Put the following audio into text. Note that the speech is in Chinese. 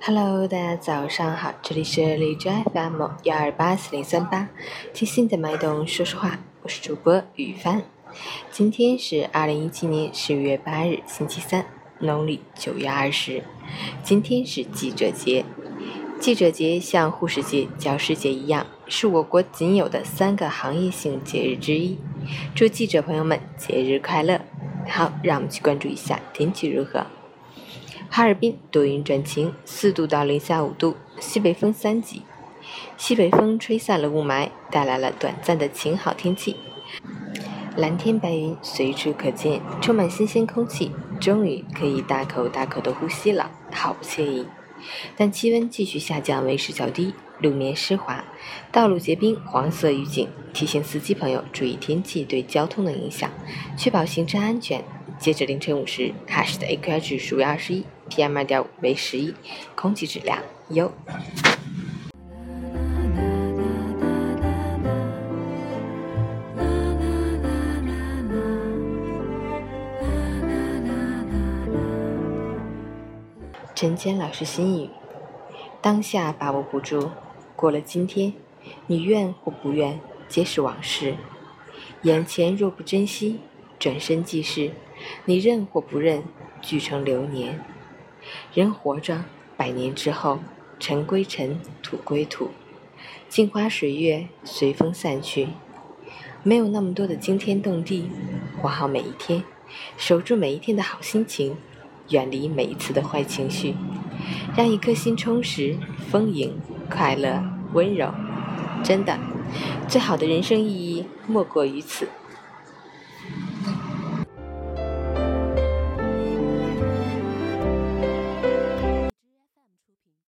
Hello，大家早上好，这里是荔枝 FM 幺二八四零三八，听心的脉动说说话，我是主播雨帆。今天是二零一七年十月八日，星期三，农历九月二十。今天是记者节，记者节像护士节、教师节一样，是我国仅有的三个行业性节日之一。祝记者朋友们节日快乐！好，让我们去关注一下天气如何。哈尔滨多云转晴，四度到零下五度，西北风三级。西北风吹散了雾霾，带来了短暂的晴好天气。蓝天白云随处可见，充满新鲜空气，终于可以大口大口的呼吸了，好不惬意。但气温继续下降，为时较低，路面湿滑，道路结冰，黄色预警，提醒司机朋友注意天气对交通的影响，确保行车安全。截止凌晨五时，哈市的 AQI 指数为二十一，PM 二点五为十一，空气质量优。陈坚老师心语：当下把握不住，过了今天，你愿或不愿，皆是往事；眼前若不珍惜，转身即逝。你认或不认，聚成流年。人活着，百年之后，尘归尘，土归土，镜花水月，随风散去。没有那么多的惊天动地，活好每一天，守住每一天的好心情，远离每一次的坏情绪，让一颗心充实、丰盈、快乐、温柔。真的，最好的人生意义莫过于此。